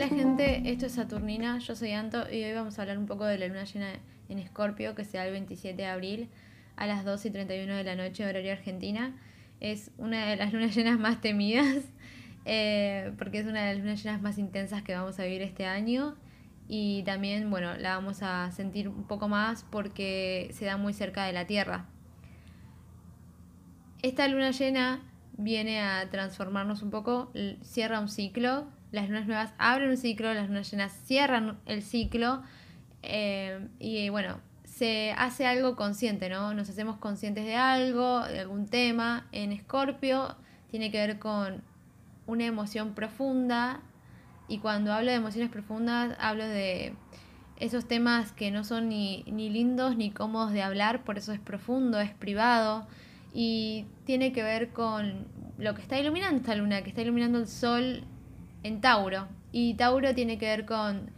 Hola gente, esto es Saturnina, yo soy Anto y hoy vamos a hablar un poco de la luna llena en Escorpio que será el 27 de abril a las 2 y 31 de la noche, horario argentina. Es una de las lunas llenas más temidas eh, porque es una de las lunas llenas más intensas que vamos a vivir este año y también, bueno, la vamos a sentir un poco más porque se da muy cerca de la Tierra. Esta luna llena viene a transformarnos un poco, cierra un ciclo las lunas nuevas abren un ciclo, las lunas llenas cierran el ciclo eh, y bueno, se hace algo consciente, ¿no? Nos hacemos conscientes de algo, de algún tema. En Escorpio tiene que ver con una emoción profunda y cuando hablo de emociones profundas hablo de esos temas que no son ni, ni lindos ni cómodos de hablar, por eso es profundo, es privado y tiene que ver con lo que está iluminando esta luna, que está iluminando el sol en Tauro. Y Tauro tiene que ver con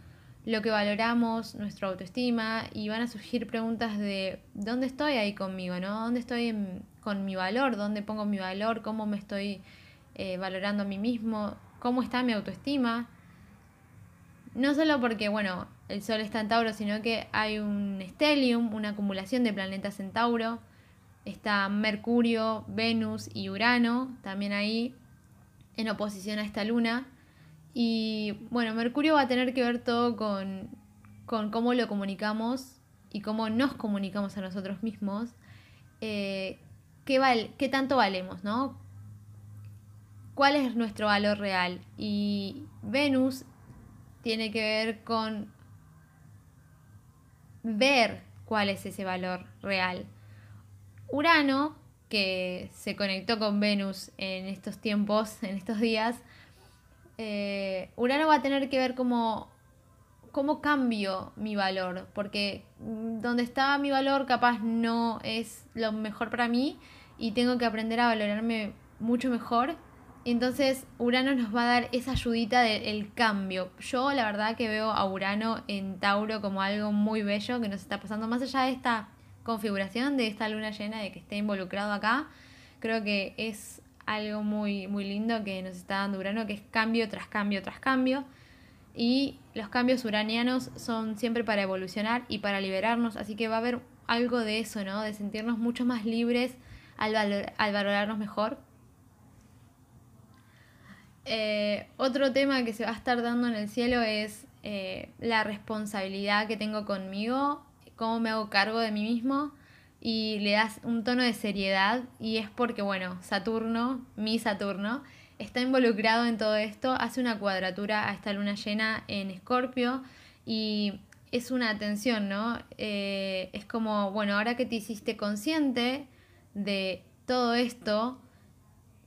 lo que valoramos, nuestra autoestima, y van a surgir preguntas de dónde estoy ahí conmigo, ¿no? ¿Dónde estoy con mi valor? ¿Dónde pongo mi valor? ¿Cómo me estoy eh, valorando a mí mismo? ¿Cómo está mi autoestima? No solo porque, bueno, el Sol está en Tauro, sino que hay un stellium, una acumulación de planetas en Tauro. Está Mercurio, Venus y Urano también ahí en oposición a esta luna. Y bueno, Mercurio va a tener que ver todo con, cómo lo comunicamos y cómo nos comunicamos a nosotros mismos. Eh, ¿qué, ¿Qué tanto valemos, no? ¿Cuál es nuestro valor real? Y Venus tiene que ver con ver cuál es ese valor real. Urano, que se conectó con Venus en estos tiempos, en estos días, eh, Urano va a tener que ver cómo, cómo cambio mi valor, porque donde estaba mi valor capaz no es lo mejor para mí y tengo que aprender a valorarme mucho mejor. Entonces Urano nos va a dar esa ayudita del cambio. Yo la verdad que veo a Urano en Tauro como algo muy bello que nos está pasando más allá de esta configuración, de esta luna llena, de que esté involucrado acá. Creo que es algo muy, muy lindo que nos está dando Urano, que es cambio tras cambio tras cambio. Y los cambios uranianos son siempre para evolucionar y para liberarnos, así que va a haber algo de eso, ¿no? De sentirnos mucho más libres al, al valorarnos mejor. Eh, otro tema que se va a estar dando en el cielo es eh, la responsabilidad que tengo conmigo, cómo me hago cargo de mí mismo y le das un tono de seriedad y es porque, bueno, Saturno, mi Saturno, está involucrado en todo esto, hace una cuadratura a esta luna llena en Escorpio y es una atención, ¿no? Eh, es como, bueno, ahora que te hiciste consciente de todo esto,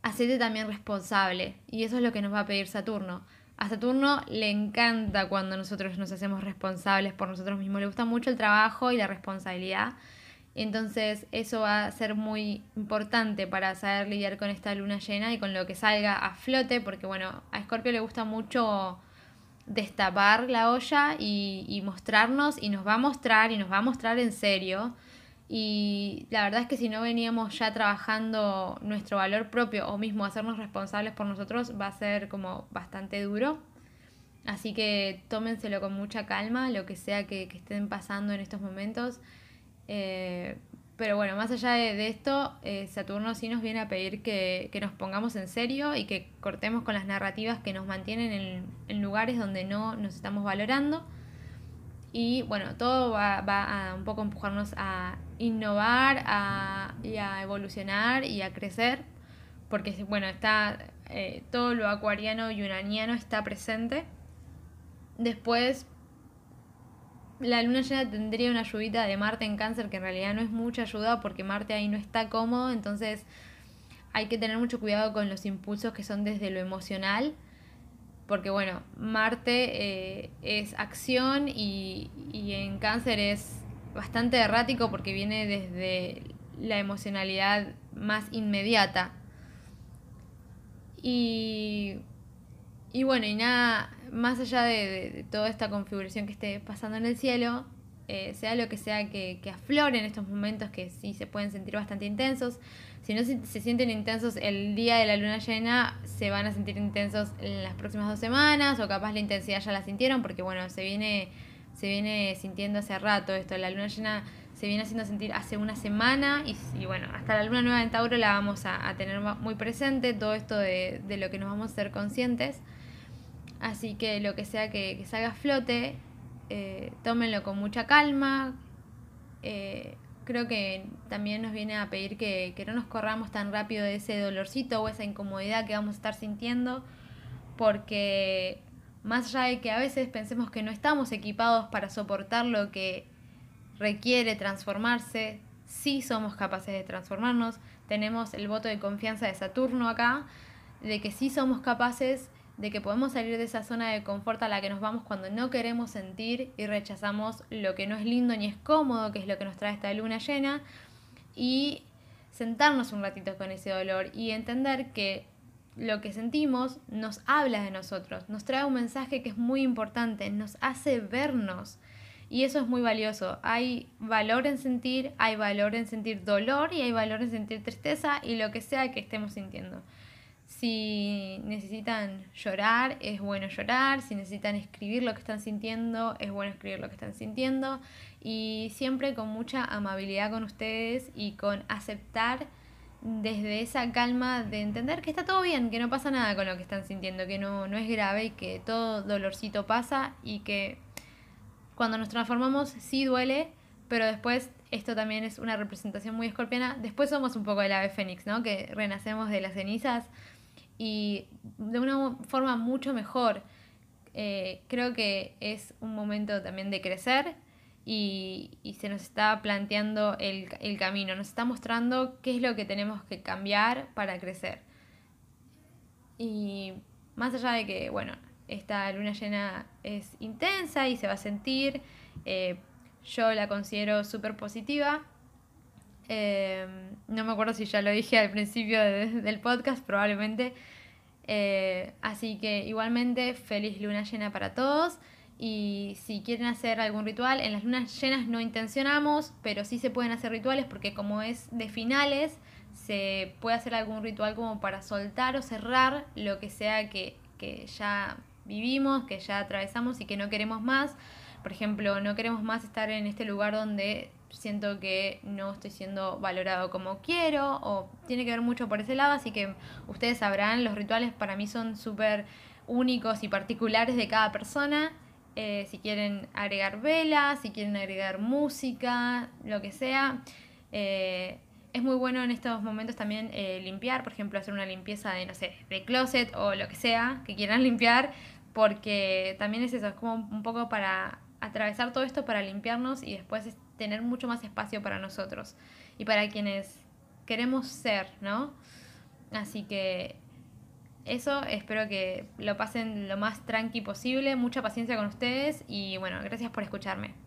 hacete también responsable y eso es lo que nos va a pedir Saturno. A Saturno le encanta cuando nosotros nos hacemos responsables por nosotros mismos, le gusta mucho el trabajo y la responsabilidad entonces eso va a ser muy importante para saber lidiar con esta luna llena y con lo que salga a flote, porque bueno, a Scorpio le gusta mucho destapar la olla y, mostrarnos y nos va a mostrar y nos va a mostrar en serio. Y la verdad es que si no veníamos ya trabajando nuestro valor propio o mismo hacernos responsables por nosotros va a ser como bastante duro. Así que tómenselo con mucha calma, lo que sea que estén pasando en estos momentos. Eh, pero bueno, más allá de, esto, eh, Saturno sí nos viene a pedir que, nos pongamos en serio y que cortemos con las narrativas que nos mantienen en, lugares donde no nos estamos valorando. Y bueno, todo va, a un poco empujarnos a innovar a, y a evolucionar y a crecer. Porque bueno, está eh, todo lo acuariano y uraniano está presente. Después la luna llena tendría una ayudita de Marte en cáncer que en realidad no es mucha ayuda porque Marte ahí no está cómodo, entonces hay que tener mucho cuidado con los impulsos que son desde lo emocional, porque bueno, Marte eh, es acción y, y en cáncer es bastante errático porque viene desde la emocionalidad más inmediata. Y, y bueno, y nada, más allá de, toda esta configuración que esté pasando en el cielo, eh, sea lo que sea que, que aflore en estos momentos que sí se pueden sentir bastante intensos. Si no se, se, sienten intensos el día de la luna llena, se van a sentir intensos en las próximas dos semanas o capaz la intensidad ya la sintieron porque bueno, se viene, se viene sintiendo hace rato esto. La luna llena se viene haciendo sentir hace una semana y, bueno, hasta la luna nueva en Tauro la vamos a, tener muy presente, todo esto de, de, lo que nos vamos a ser conscientes. Así que lo que sea que, que salga a flote, eh, tómenlo con mucha calma. Eh, creo que también nos viene a pedir que, que no nos corramos tan rápido de ese dolorcito o esa incomodidad que vamos a estar sintiendo, porque más allá de que a veces pensemos que no estamos equipados para soportar lo que requiere transformarse, sí somos capaces de transformarnos, tenemos el voto de confianza de Saturno acá, de que sí somos capaces de que podemos salir de esa zona de confort a la que nos vamos cuando no queremos sentir y rechazamos lo que no es lindo ni es cómodo, que es lo que nos trae esta luna llena, y sentarnos un ratito con ese dolor y entender que lo que sentimos nos habla de nosotros, nos trae un mensaje que es muy importante, nos hace vernos. Y eso es muy valioso. Hay valor en sentir, hay valor en sentir dolor y hay valor en sentir tristeza y lo que sea que estemos sintiendo. Si necesitan llorar, es bueno llorar. Si necesitan escribir lo que están sintiendo, es bueno escribir lo que están sintiendo. Y siempre con mucha amabilidad con ustedes y con aceptar desde esa calma de entender que está todo bien, que no pasa nada con lo que están sintiendo, que no, no es grave y que todo dolorcito pasa y que cuando nos transformamos sí duele, pero después esto también es una representación muy escorpiana. Después somos un poco el ave fénix, ¿no? Que renacemos de las cenizas y de una forma mucho mejor. Eh, creo que es un momento también de crecer y, se nos está planteando el, el, camino, nos está mostrando qué es lo que tenemos que cambiar para crecer. Y más allá de que, bueno, esta luna llena es intensa y se va a sentir, eh, yo la considero súper positiva. Eh, no me acuerdo si ya lo dije al principio del podcast, probablemente. Eh, así que igualmente feliz luna llena para todos. Y si quieren hacer algún ritual, en las lunas llenas no intencionamos, pero sí se pueden hacer rituales porque como es de finales, se puede hacer algún ritual como para soltar o cerrar lo que sea que, que ya vivimos, que ya atravesamos y que no queremos más. Por ejemplo, no queremos más estar en este lugar donde siento que no estoy siendo valorado como quiero o tiene que ver mucho por ese lado, así que ustedes sabrán, los rituales para mí son súper únicos y particulares de cada persona. Eh, si quieren agregar velas, si quieren agregar música, lo que sea. Eh, es muy bueno en estos momentos también eh, limpiar, por ejemplo, hacer una limpieza de, no sé, de closet o lo que sea que quieran limpiar, porque también es eso, es como un poco para atravesar todo esto, para limpiarnos y después tener mucho más espacio para nosotros y para quienes queremos ser, ¿no? Así que eso, espero que lo pasen lo más tranqui posible, mucha paciencia con ustedes y bueno, gracias por escucharme.